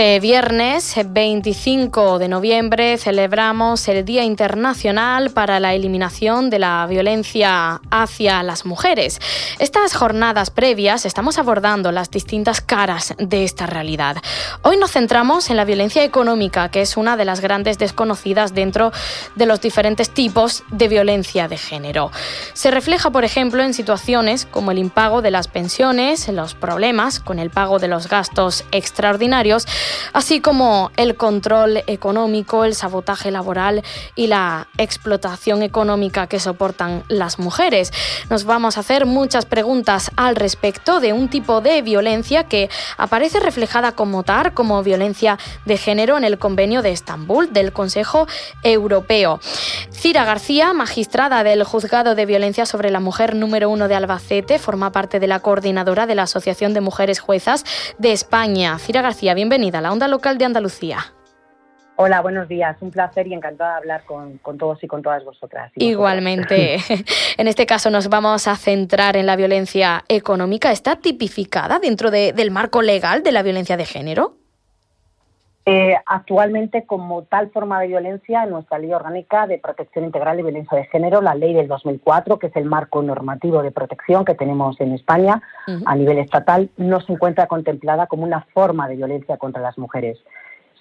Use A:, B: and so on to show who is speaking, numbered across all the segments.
A: Este viernes 25 de noviembre celebramos el Día Internacional para la Eliminación de la Violencia hacia las Mujeres. Estas jornadas previas estamos abordando las distintas caras de esta realidad. Hoy nos centramos en la violencia económica, que es una de las grandes desconocidas dentro de los diferentes tipos de violencia de género. Se refleja, por ejemplo, en situaciones como el impago de las pensiones, los problemas con el pago de los gastos extraordinarios, así como el control económico, el sabotaje laboral y la explotación económica que soportan las mujeres. Nos vamos a hacer muchas preguntas al respecto de un tipo de violencia que aparece reflejada como tal, como violencia de género en el convenio de Estambul del Consejo Europeo. Cira García, magistrada del Juzgado de Violencia sobre la Mujer número uno de Albacete, forma parte de la coordinadora de la Asociación de Mujeres Juezas de España. Cira García, bienvenida a la onda local de Andalucía.
B: Hola, buenos días. Un placer y encantada de hablar con, todos y con todas vosotras.
A: Igualmente. en este caso nos vamos a centrar en la violencia económica. ¿Está tipificada dentro del marco legal de la violencia de género?
B: Eh, actualmente, como tal forma de violencia, en nuestra Ley Orgánica de Protección Integral y Violencia de Género, la Ley del 2004, que es el marco normativo de protección que tenemos en España a nivel estatal, no se encuentra contemplada como una forma de violencia contra las mujeres.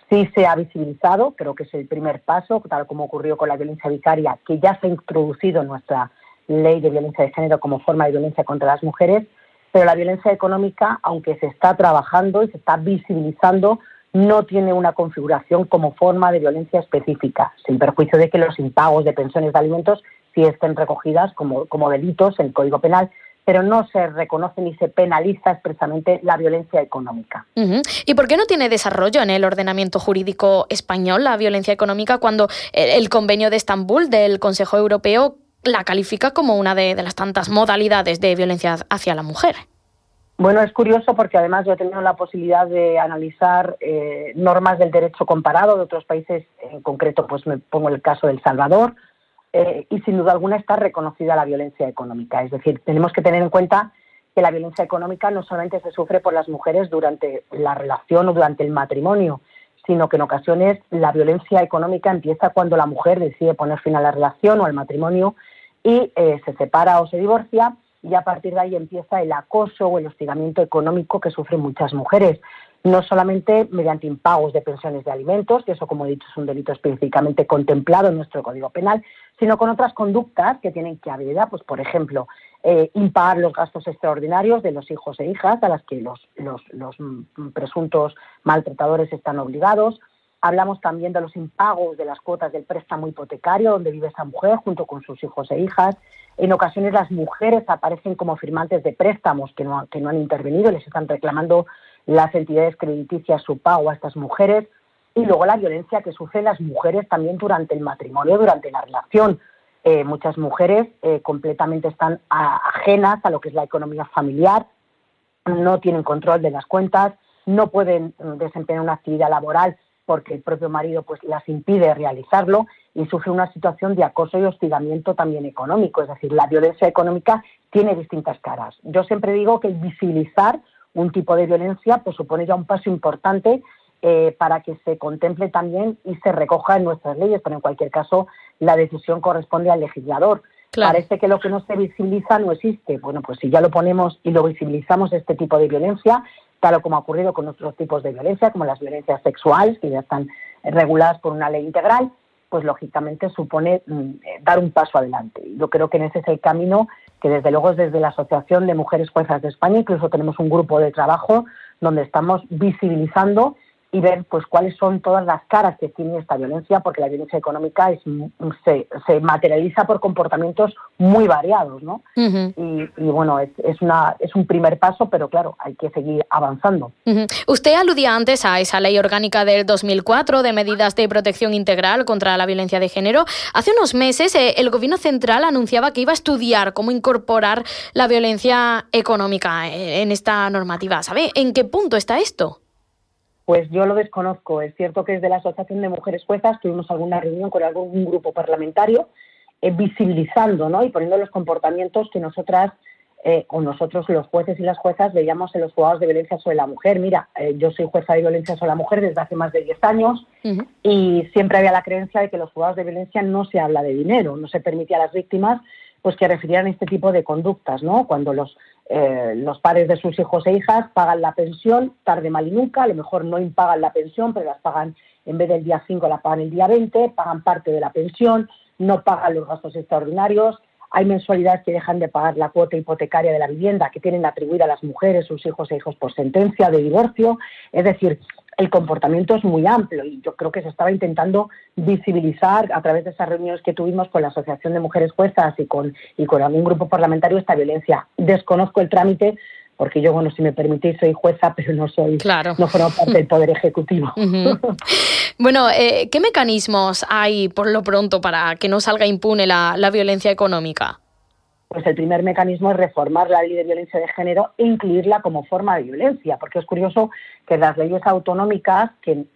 B: Sí se ha visibilizado, creo que es el primer paso, tal como ocurrió con la violencia vicaria, que ya se ha introducido en nuestra Ley de Violencia de Género como forma de violencia contra las mujeres, pero la violencia económica, aunque se está trabajando y se está visibilizando, no tiene una configuración como forma de violencia específica, sin perjuicio de que los impagos de pensiones de alimentos sí estén recogidas como, como delitos en el Código Penal, pero no se reconoce ni se penaliza expresamente la violencia económica.
A: ¿Y por qué no tiene desarrollo en el ordenamiento jurídico español la violencia económica cuando el convenio de Estambul del Consejo Europeo la califica como una de las tantas modalidades de violencia hacia la mujer?
B: Bueno, es curioso porque además yo he tenido la posibilidad de analizar eh, normas del derecho comparado de otros países, en concreto pues me pongo el caso del Salvador, eh, y sin duda alguna está reconocida la violencia económica. Es decir, tenemos que tener en cuenta que la violencia económica no solamente se sufre por las mujeres durante la relación o durante el matrimonio, sino que en ocasiones la violencia económica empieza cuando la mujer decide poner fin a la relación o al matrimonio y eh, se separa o se divorcia y a partir de ahí empieza el acoso o el hostigamiento económico que sufren muchas mujeres. No solamente mediante impagos de pensiones de alimentos, que eso, como he dicho, es un delito específicamente contemplado en nuestro Código Penal, sino con otras conductas que tienen que haber, pues, por ejemplo, eh, impagar los gastos extraordinarios de los hijos e hijas a las que los, los, los presuntos maltratadores están obligados, Hablamos también de los impagos de las cuotas del préstamo hipotecario donde vive esa mujer junto con sus hijos e hijas. En ocasiones las mujeres aparecen como firmantes de préstamos que no, que no han intervenido, les están reclamando las entidades crediticias su pago a estas mujeres. Y luego la violencia que sufren las mujeres también durante el matrimonio, durante la relación. Eh, muchas mujeres eh, completamente están ajenas a lo que es la economía familiar, no tienen control de las cuentas, no pueden mm, desempeñar una actividad laboral porque el propio marido pues las impide realizarlo y sufre una situación de acoso y hostigamiento también económico. Es decir, la violencia económica tiene distintas caras. Yo siempre digo que visibilizar un tipo de violencia pues supone ya un paso importante eh, para que se contemple también y se recoja en nuestras leyes, pero en cualquier caso la decisión corresponde al legislador. Parece que lo que no se visibiliza no existe. Bueno, pues si ya lo ponemos y lo visibilizamos este tipo de violencia, tal como ha ocurrido con otros tipos de violencia, como las violencias sexuales, que ya están reguladas por una ley integral, pues lógicamente supone mm, eh, dar un paso adelante. Yo creo que en ese es el camino que desde luego es desde la Asociación de Mujeres Juezas de España, incluso tenemos un grupo de trabajo donde estamos visibilizando y ver pues cuáles son todas las caras que tiene esta violencia, porque la violencia económica es, se, se materializa por comportamientos muy variados, ¿no? y, bueno, es, es, una, es un primer paso, pero claro, hay que seguir avanzando.
A: Usted aludía antes a esa ley orgánica del 2004 de medidas de protección integral contra la violencia de género. Hace unos meses eh, el Gobierno central anunciaba que iba a estudiar cómo incorporar la violencia económica eh, en esta normativa. ¿Sabe en qué punto está esto?
B: Pues yo lo desconozco. Es cierto que desde la Asociación de Mujeres Juezas tuvimos alguna reunión con algún grupo parlamentario eh, visibilizando ¿no? y poniendo los comportamientos que nosotras eh, o nosotros los jueces y las juezas veíamos en los juzgados de violencia sobre la mujer. Mira, eh, yo soy jueza de violencia sobre la mujer desde hace más de 10 años y siempre había la creencia de que los juzgados de violencia no se habla de dinero, no se permitía a las víctimas pues que refirieran este tipo de conductas, ¿no? Cuando los eh, los padres de sus hijos e hijas pagan la pensión tarde, mal y nunca, a lo mejor no impagan la pensión, pero las pagan en vez del día 5, la pagan el día 20, pagan parte de la pensión, no pagan los gastos extraordinarios, hay mensualidades que dejan de pagar la cuota hipotecaria de la vivienda que tienen atribuida a las mujeres, sus hijos e hijos por sentencia de divorcio. Es decir, el comportamiento es muy amplio y yo creo que se estaba intentando visibilizar a través de esas reuniones que tuvimos con la Asociación de Mujeres Juezas y con, y con algún grupo parlamentario esta violencia. Desconozco el trámite porque yo, bueno, si me permitís, soy jueza, pero no soy,
A: claro.
B: no formo parte del Poder Ejecutivo.
A: Bueno, eh, ¿qué mecanismos hay por lo pronto para que no salga impune la, la violencia económica?
B: Pues el primer mecanismo es reformar la ley de violencia de género e incluirla como forma de violencia, porque es curioso que las leyes autonómicas, que eh,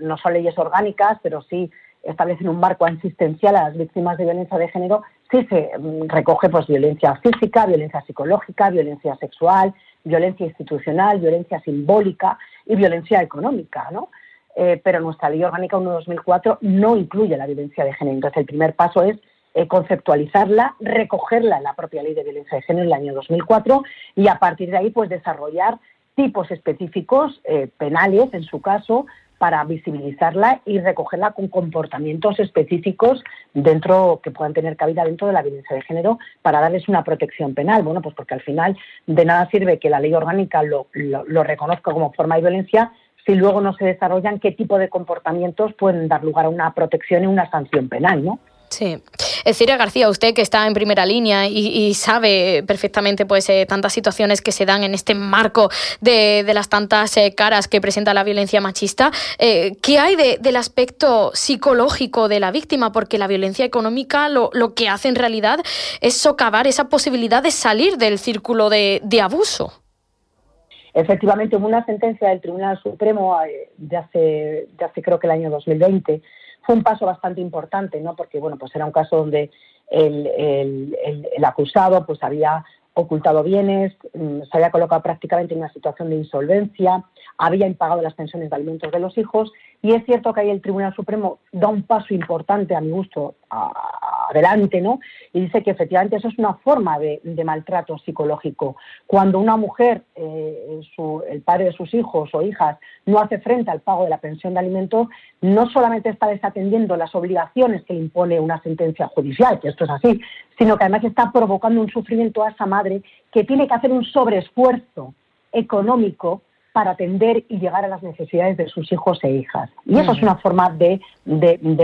B: no son leyes orgánicas, pero sí establecen un marco asistencial a las víctimas de violencia de género, sí se mm, recoge pues violencia física, violencia psicológica, violencia sexual, violencia institucional, violencia simbólica y violencia económica, ¿no? Eh, pero nuestra ley orgánica 1-2004 no incluye la violencia de género. Entonces, el primer paso es eh, conceptualizarla, recogerla en la propia ley de violencia de género en el año 2004 y a partir de ahí pues desarrollar tipos específicos eh, penales, en su caso, para visibilizarla y recogerla con comportamientos específicos dentro que puedan tener cabida dentro de la violencia de género para darles una protección penal. Bueno, pues porque al final de nada sirve que la ley orgánica lo, lo reconozca como forma de violencia si luego no se desarrollan qué tipo de comportamientos pueden dar lugar a una protección y una sanción penal, ¿no?
A: Sí. Cira García, usted que está en primera línea y, sabe perfectamente pues eh, tantas situaciones que se dan en este marco de, las tantas eh, caras que presenta la violencia machista, eh, ¿qué hay del aspecto psicológico de la víctima? Porque la violencia económica lo, que hace en realidad es socavar esa posibilidad de salir del círculo de, abuso.
B: Efectivamente, hubo una sentencia del Tribunal Supremo de hace, de hace creo que el año 2020 fue un paso bastante importante, ¿no? Porque bueno, pues era un caso donde el, el, acusado pues había ocultado bienes, mm, se había colocado prácticamente en una situación de insolvencia, había impagado las pensiones de alimentos de los hijos y es cierto que ahí el Tribunal Supremo da un paso importante a mi gusto adelante, ¿no? Y dice que efectivamente eso es una forma de, maltrato psicológico. Cuando una mujer, eh, el padre de sus hijos o hijas, no hace frente al pago de la pensión de alimentos, no solamente está desatendiendo las obligaciones que le impone una sentencia judicial, que esto es así, sino que además está provocando un sufrimiento a esa madre que tiene que hacer un sobreesfuerzo económico para atender y llegar a las necesidades de sus hijos e hijas. Y eso es una forma de,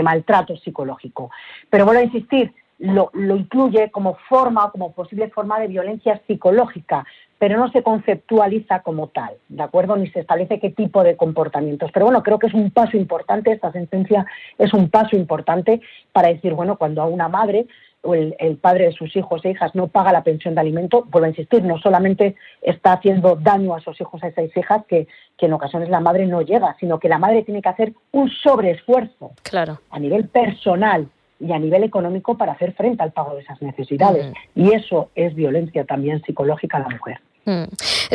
B: maltrato psicológico. Pero vuelvo a insistir, lo, incluye como forma, como posible forma de violencia psicológica, pero no se conceptualiza como tal, ¿de acuerdo? Ni se establece qué tipo de comportamientos. Pero bueno, creo que es un paso importante, esta sentencia es un paso importante para decir, bueno, cuando a una madre o el, padre de sus hijos e hijas no paga la pensión de alimento, vuelvo a insistir, no solamente está haciendo daño a sus hijos a esas hijas, que, en ocasiones la madre no llega, sino que la madre tiene que hacer un sobreesfuerzo
A: claro.
B: a nivel personal y a nivel económico para hacer frente al pago de esas necesidades. Y eso es violencia también psicológica a la mujer.
A: Mm.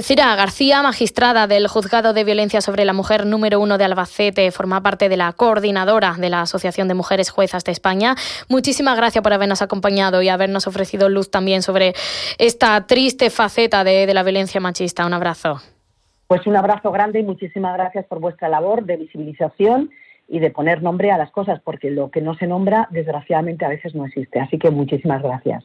A: Cira García, magistrada del Juzgado de Violencia sobre la Mujer número uno de Albacete, forma parte de la coordinadora de la Asociación de Mujeres Juezas de España. Muchísimas gracias por habernos acompañado y habernos ofrecido luz también sobre esta triste faceta de, de la violencia machista. Un abrazo.
B: Pues un abrazo grande y muchísimas gracias por vuestra labor de visibilización y de poner nombre a las cosas, porque lo que no se nombra, desgraciadamente, a veces no existe. Así que muchísimas gracias.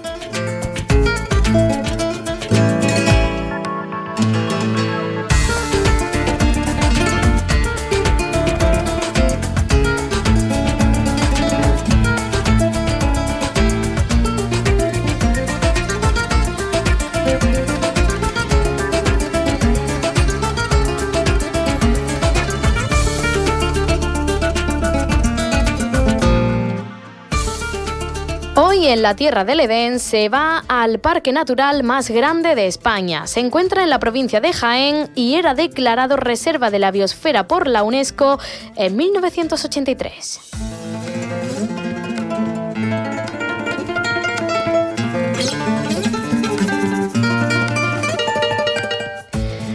A: En la Tierra del Edén se va al parque natural más grande de España. Se encuentra en la provincia de Jaén y era declarado Reserva de la Biosfera por la UNESCO en 1983.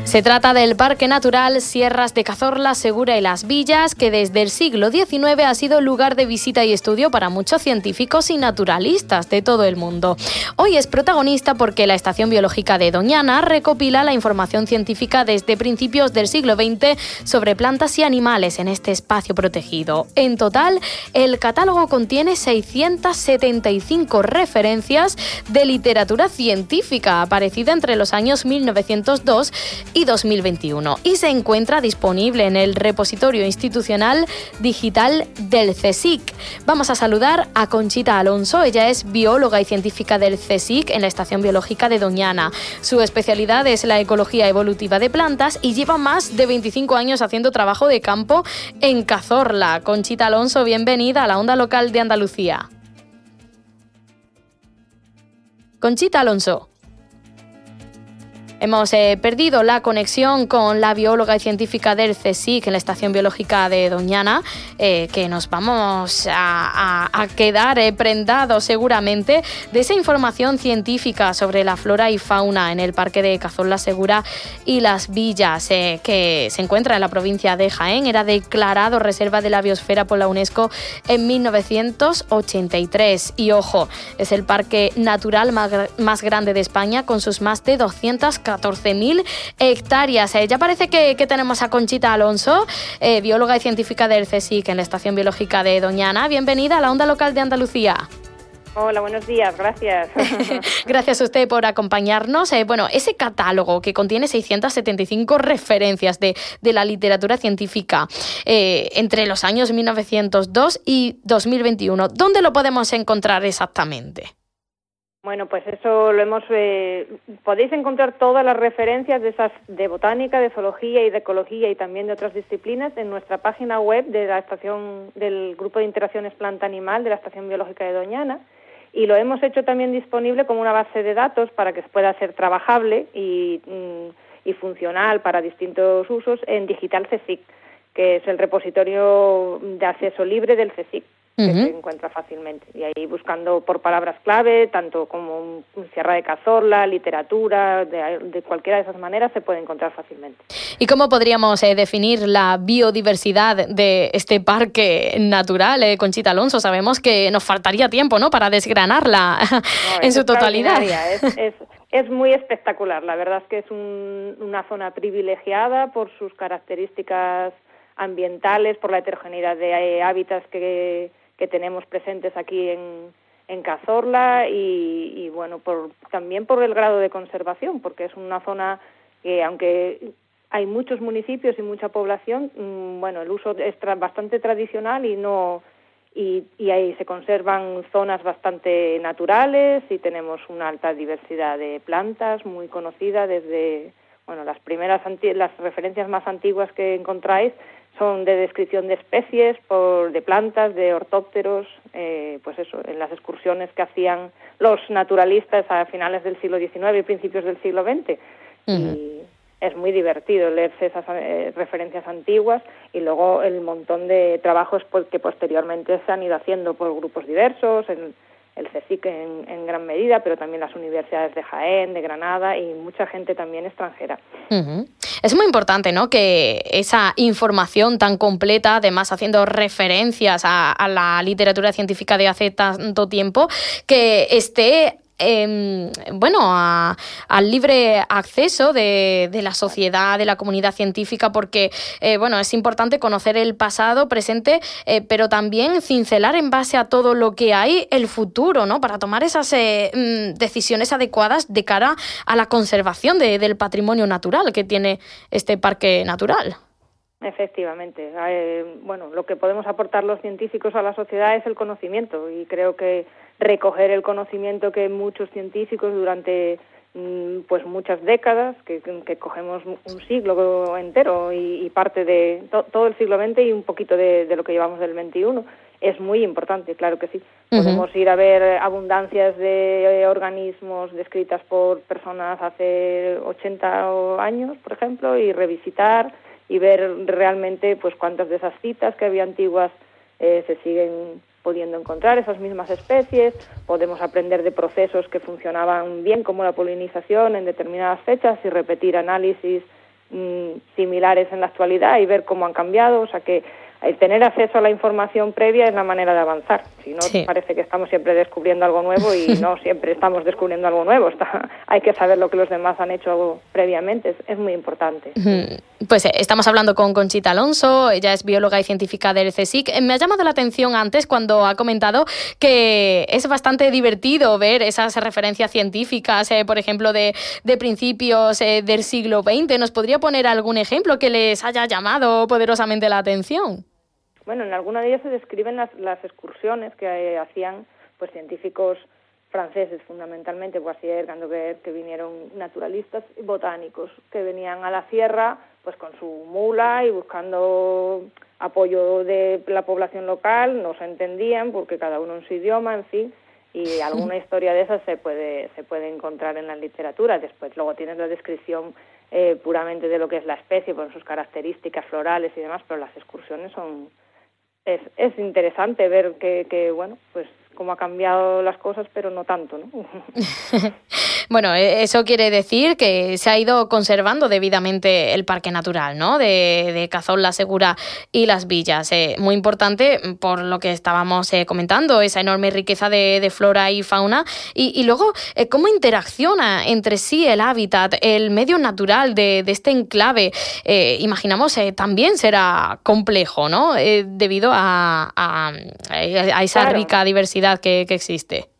A: Se trata del Parque Natural Sierras de Cazorla, Segura y Las Villas, que desde el siglo XIX ha sido lugar de visita y estudio para muchos científicos y naturalistas de todo el mundo. Hoy es protagonista porque la Estación Biológica de Doñana recopila la información científica desde principios del siglo XX sobre plantas y animales en este espacio protegido. En total, el catálogo contiene 675 referencias de literatura científica aparecida entre los años 1902 y 2021 y se encuentra disponible en el repositorio institucional digital del CSIC. Vamos a saludar a Conchita Alonso, ella es bióloga y científica del CSIC en la Estación Biológica de Doñana. Su especialidad es la ecología evolutiva de plantas y lleva más de 25 años haciendo trabajo de campo en Cazorla. Conchita Alonso, bienvenida a la onda local de Andalucía. Conchita Alonso. Hemos eh, perdido la conexión con la bióloga y científica del CSIC en la Estación Biológica de Doñana, eh, que nos vamos a, quedar eh, prendados seguramente de esa información científica sobre la flora y fauna en el Parque de Cazón La Segura y las Villas, que se encuentra en la provincia de Jaén. Era declarado Reserva de la Biosfera por la UNESCO en 1983. Y ojo, es el parque natural más, más grande de España con sus más de 200 14.000 hectáreas. Eh, ya parece que, tenemos a Conchita Alonso, eh, bióloga y científica del CSIC en la Estación Biológica de Doñana. Bienvenida a la onda local de Andalucía.
C: Hola, buenos días, gracias.
A: gracias a usted por acompañarnos. Eh, bueno, ese catálogo que contiene 675 referencias de, de la literatura científica entre los años 1902 y 2021, ¿dónde lo podemos encontrar exactamente?
C: Bueno, pues eso lo hemos. Eh, podéis encontrar todas las referencias de esas de botánica, de zoología y de ecología y también de otras disciplinas en nuestra página web de la estación del grupo de interacciones planta animal de la estación biológica de Doñana y lo hemos hecho también disponible como una base de datos para que pueda ser trabajable y, mm, y funcional para distintos usos en Digital CSIC, que es el repositorio de acceso libre del CSIC que se encuentra fácilmente. Y ahí buscando por palabras clave, tanto como Sierra de Cazorla, literatura, de, cualquiera de esas maneras se puede encontrar fácilmente.
A: ¿Y cómo podríamos eh, definir la biodiversidad de este parque natural, eh, Conchita Alonso? Sabemos que nos faltaría tiempo ¿no? para desgranarla en su totalidad.
C: Es, es, muy espectacular. La verdad es que es una zona privilegiada por sus características ambientales, por la heterogeneidad de eh, hábitats que que tenemos presentes aquí en, en Cazorla y, bueno, por, también por el grado de conservación, porque es una zona que aunque hay muchos municipios y mucha población, mm, bueno, el uso es bastante tradicional y no y, y, ahí se conservan zonas bastante naturales y tenemos una alta diversidad de plantas muy conocida desde bueno las primeras las referencias más antiguas que encontráis son de descripción de especies, por, de plantas, de ortópteros, eh, pues eso, en las excursiones que hacían los naturalistas a finales del siglo XIX y principios del siglo XX. Y es muy divertido leerse esas eh, referencias antiguas y luego el montón de trabajos pues, que posteriormente se han ido haciendo por grupos diversos, en, el CSIC en, gran medida, pero también las universidades de Jaén, de Granada y mucha gente también extranjera.
A: Es muy importante, ¿no? Que esa información tan completa, además haciendo referencias a, a la literatura científica de hace tanto tiempo, que esté Em, bueno, al libre acceso de, la sociedad, de la comunidad científica, porque eh, bueno, es importante conocer el pasado, presente, eh, pero también cincelar en base a todo lo que hay el futuro, ¿no? Para tomar esas eh, mm, decisiones adecuadas de cara a la conservación del patrimonio natural que tiene este parque natural.
C: Efectivamente. bueno, lo que podemos aportar los científicos a la sociedad es el conocimiento y creo que recoger el conocimiento que muchos científicos durante mm, pues muchas décadas, que, cogemos un siglo entero y, parte de todo el siglo XX y un poquito de, lo que llevamos del XXI, es muy importante, claro que sí. Podemos ir a ver abundancias de organismos descritas por personas hace 80 años, por ejemplo, y revisitar y ver realmente pues cuántas de esas citas que había antiguas eh, se siguen pudiendo encontrar esas mismas especies, podemos aprender de procesos que funcionaban bien como la polinización en determinadas fechas y repetir análisis mm, similares en la actualidad y ver cómo han cambiado, o sea que el tener acceso a la información previa es la manera de avanzar. Si no, parece que estamos siempre descubriendo algo nuevo y no siempre estamos descubriendo algo nuevo. hay que saber lo que los demás han hecho previamente, es, muy importante.
A: Pues eh, estamos hablando con Conchita Alonso, ella es bióloga y científica del CSIC. Eh, me ha llamado la atención antes cuando ha comentado que es bastante divertido ver esas referencias científicas, eh, por ejemplo, de, de principios del siglo XX. ¿Nos podría poner algún ejemplo que les haya llamado poderosamente la atención?
C: Bueno, en alguna de ellas se describen las, las excursiones que eh, hacían pues científicos franceses fundamentalmente, Boissier, Gandover, que vinieron naturalistas y botánicos, que venían a la sierra pues con su mula y buscando apoyo de la población local, no se entendían porque cada uno en su idioma, en fin, y alguna historia de esas se puede, se puede encontrar en la literatura. Después luego tienes la descripción eh, puramente de lo que es la especie, por sus características florales y demás, pero las excursiones son, es, es interesante ver que, que, bueno, pues cómo ha cambiado las cosas, pero no tanto, ¿no?
A: bueno, e, eso quiere decir que se ha ido conservando debidamente el parque natural, ¿no? De, de Cazón, La Segura y Las Villas. Eh, muy importante por lo que estábamos eh, comentando, esa enorme riqueza de, de flora y fauna. Y, y luego, eh, cómo interacciona entre sí el hábitat, el medio natural de, de este enclave. imaginamos también será complejo, ¿no? debido a, a, a esa rica diversidad que, existe.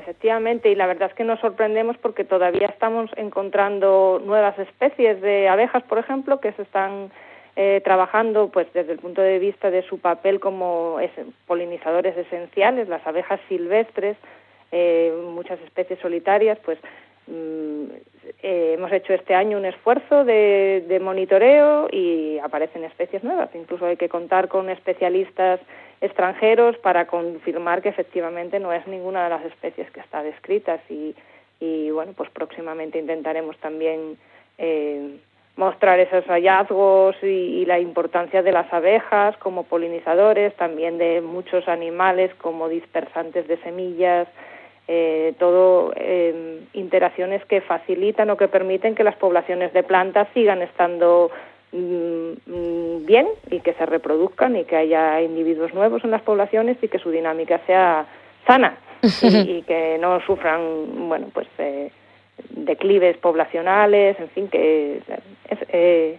C: Efectivamente, y la verdad es que nos sorprendemos porque todavía estamos encontrando nuevas especies de abejas, por ejemplo, que se están eh, trabajando pues desde el punto de vista de su papel como polinizadores esenciales, las abejas silvestres, eh, muchas especies solitarias, pues mm, eh, hemos hecho este año un esfuerzo de, de, monitoreo y aparecen especies nuevas. Incluso hay que contar con especialistas extranjeros para confirmar que efectivamente no es ninguna de las especies que está descritas y, y bueno, pues próximamente intentaremos también eh, mostrar esos hallazgos y, la importancia de las abejas como polinizadores, también de muchos animales como dispersantes de semillas, eh, todo eh, interacciones que facilitan o que permiten que las poblaciones de plantas sigan estando bien y que se reproduzcan y que haya individuos nuevos en las poblaciones y que su dinámica sea sana y, que no sufran bueno pues eh, declives poblacionales en fin que eh,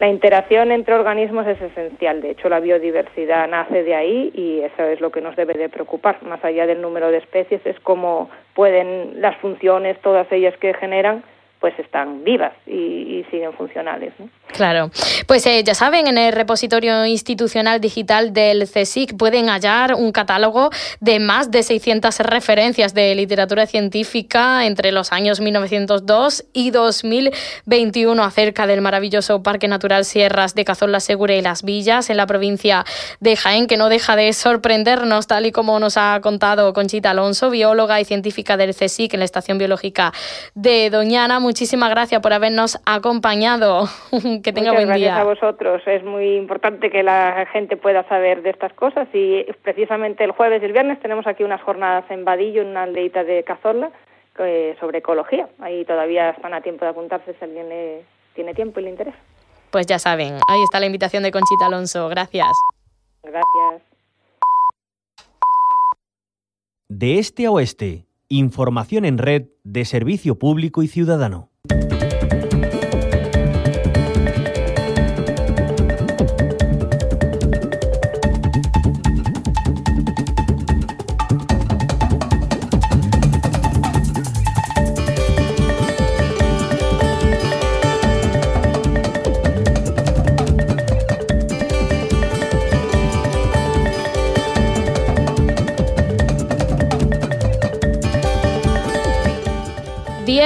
C: la interacción entre organismos es esencial. De hecho la biodiversidad nace de ahí y eso es lo que nos debe de preocupar. Más allá del número de especies es cómo pueden las funciones todas ellas que generan pues están vivas y, siguen funcionales.
A: Claro. Pues eh, ya saben, en el repositorio institucional digital del CSIC pueden hallar un catálogo de más de 600 referencias de literatura científica entre los años 1902 y 2021 acerca del maravilloso Parque Natural Sierras de Cazón la Segura y Las Villas en la provincia de Jaén, que no deja de sorprendernos, tal y como nos ha contado Conchita Alonso, bióloga y científica del CSIC en la Estación Biológica de Doñana. Muchísimas gracias por habernos acompañado. que tenga buen
C: día. Gracias a vosotros. Es muy importante que la gente pueda saber de estas cosas y precisamente el jueves y el viernes tenemos aquí unas jornadas en Vadillo, en una aldeita de Cazorla, sobre ecología. Ahí todavía están a tiempo de apuntarse si alguien tiene tiempo y le interesa.
A: Pues ya saben, ahí está la invitación de Conchita Alonso. Gracias.
C: Gracias.
D: De este a oeste, información en red de servicio público y ciudadano.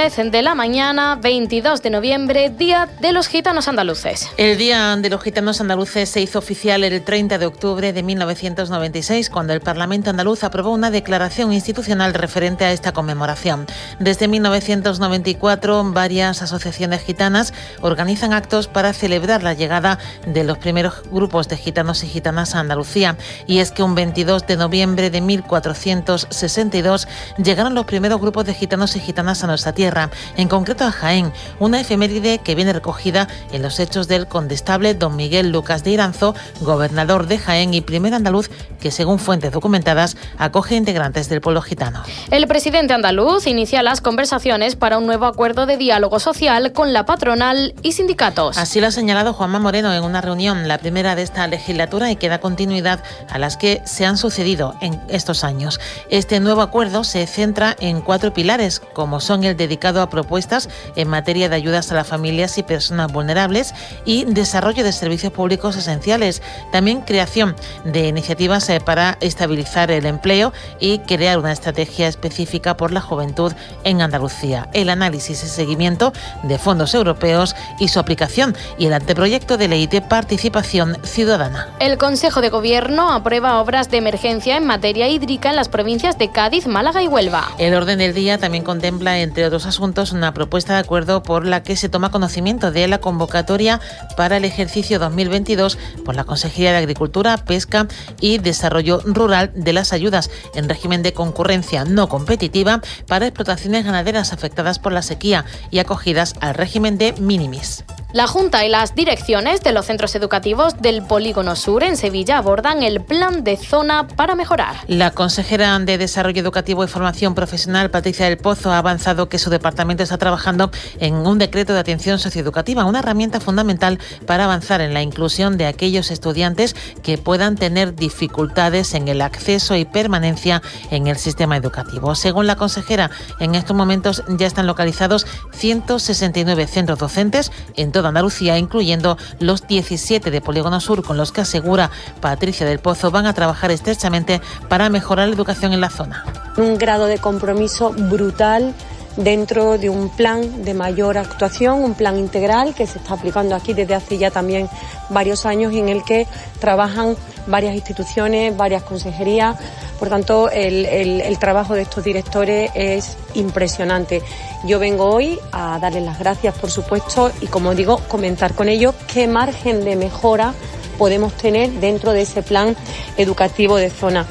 A: De la mañana, 22 de noviembre, Día de los Gitanos Andaluces.
E: El Día de los Gitanos Andaluces se hizo oficial el 30 de octubre de 1996, cuando el Parlamento andaluz aprobó una declaración institucional referente a esta conmemoración. Desde 1994, varias asociaciones gitanas organizan actos para celebrar la llegada de los primeros grupos de gitanos y gitanas a Andalucía. Y es que un 22 de noviembre de 1462 llegaron los primeros grupos de gitanos y gitanas a nuestra tierra en concreto a Jaén, una efeméride que viene recogida en los hechos del condestable don Miguel Lucas de Iranzo, gobernador de Jaén y primer andaluz que, según fuentes documentadas, acoge integrantes del pueblo gitano.
A: El presidente andaluz inicia las conversaciones para un nuevo acuerdo de diálogo social con la patronal y sindicatos.
E: Así lo ha señalado Juanma Moreno en una reunión, la primera de esta legislatura y que da continuidad a las que se han sucedido en estos años. Este nuevo acuerdo se centra en cuatro pilares, como son el dedicado a propuestas en materia de ayudas a las familias y personas vulnerables y desarrollo de servicios públicos esenciales. También creación de iniciativas eh, para estabilizar el empleo y crear una estrategia específica por la juventud en Andalucía. El análisis y seguimiento de fondos europeos y su aplicación y el anteproyecto de ley de participación ciudadana.
A: El Consejo de Gobierno aprueba obras de emergencia en materia hídrica en las provincias de Cádiz, Málaga y Huelva.
E: El orden del día también contempla, entre otros asuntos una propuesta de acuerdo por la que se toma conocimiento de la convocatoria para el ejercicio 2022 por la Consejería de Agricultura, Pesca y Desarrollo Rural de las ayudas en régimen de concurrencia no competitiva para explotaciones ganaderas afectadas por la sequía y acogidas al régimen de minimis.
A: La Junta y las direcciones de los centros educativos del Polígono Sur en Sevilla abordan el plan de zona para mejorar.
E: La consejera de Desarrollo Educativo y Formación Profesional, Patricia del Pozo, ha avanzado que su departamento está trabajando en un decreto de atención socioeducativa, una herramienta fundamental para avanzar en la inclusión de aquellos estudiantes que puedan tener dificultades en el acceso y permanencia en el sistema educativo. Según la consejera, en estos momentos ya están localizados 169 centros docentes en toda Andalucía, incluyendo los 17 de Polígono Sur, con los que asegura Patricia del Pozo van a trabajar estrechamente para mejorar la educación en la zona.
F: Un grado de compromiso brutal dentro de un plan de mayor actuación, un plan integral que se está aplicando aquí desde hace ya también varios años y en el que trabajan varias instituciones, varias consejerías. Por tanto, el, el trabajo de estos directores es impresionante. Yo vengo hoy a darles las gracias, por supuesto, y como digo, comentar con ellos qué margen de mejora podemos tener dentro de ese plan educativo de zona.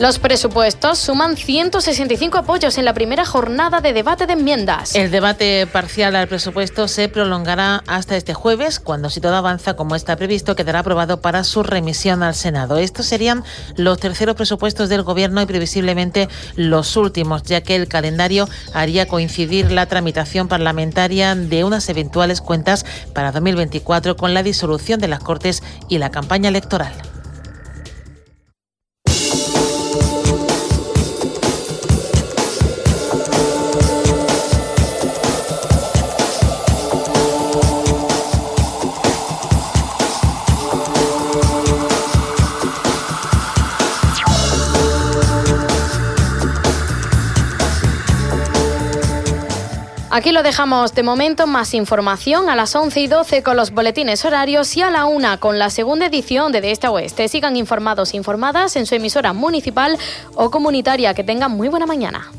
A: Los presupuestos suman 165 apoyos en la primera jornada de debate de enmiendas.
E: El debate parcial al presupuesto se prolongará hasta este jueves, cuando si todo avanza como está previsto, quedará aprobado para su remisión al Senado. Estos serían los terceros presupuestos del Gobierno y previsiblemente los últimos, ya que el calendario haría coincidir la tramitación parlamentaria de unas eventuales cuentas para 2024 con la disolución de las Cortes y la campaña electoral.
A: Aquí lo dejamos de momento. Más información a las 11 y 12 con los boletines horarios y a la 1 con la segunda edición de De Este a Oeste. Sigan informados e informadas en su emisora municipal o comunitaria. Que tengan muy buena mañana.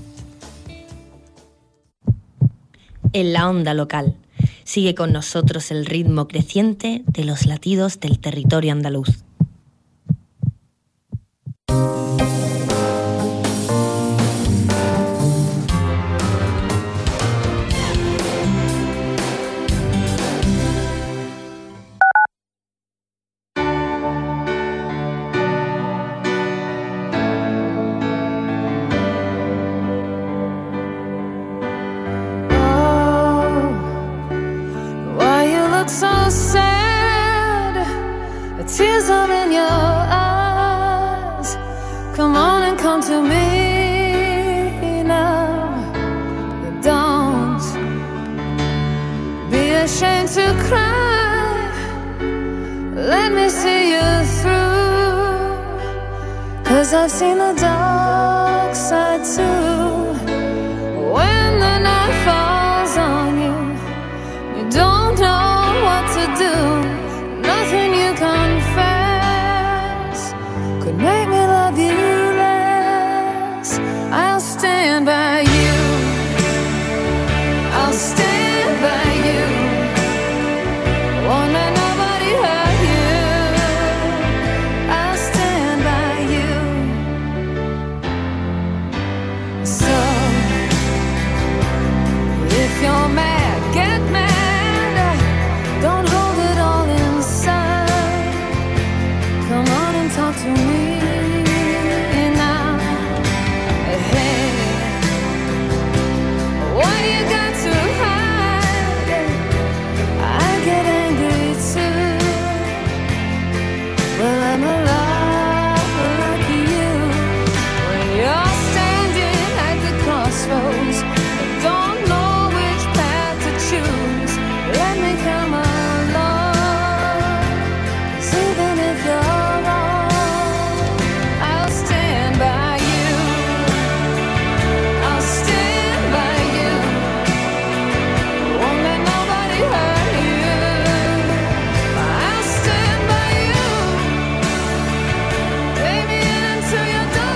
F: En la onda local. Sigue con nosotros el ritmo creciente de los latidos del territorio andaluz.
G: I've seen the dark side too.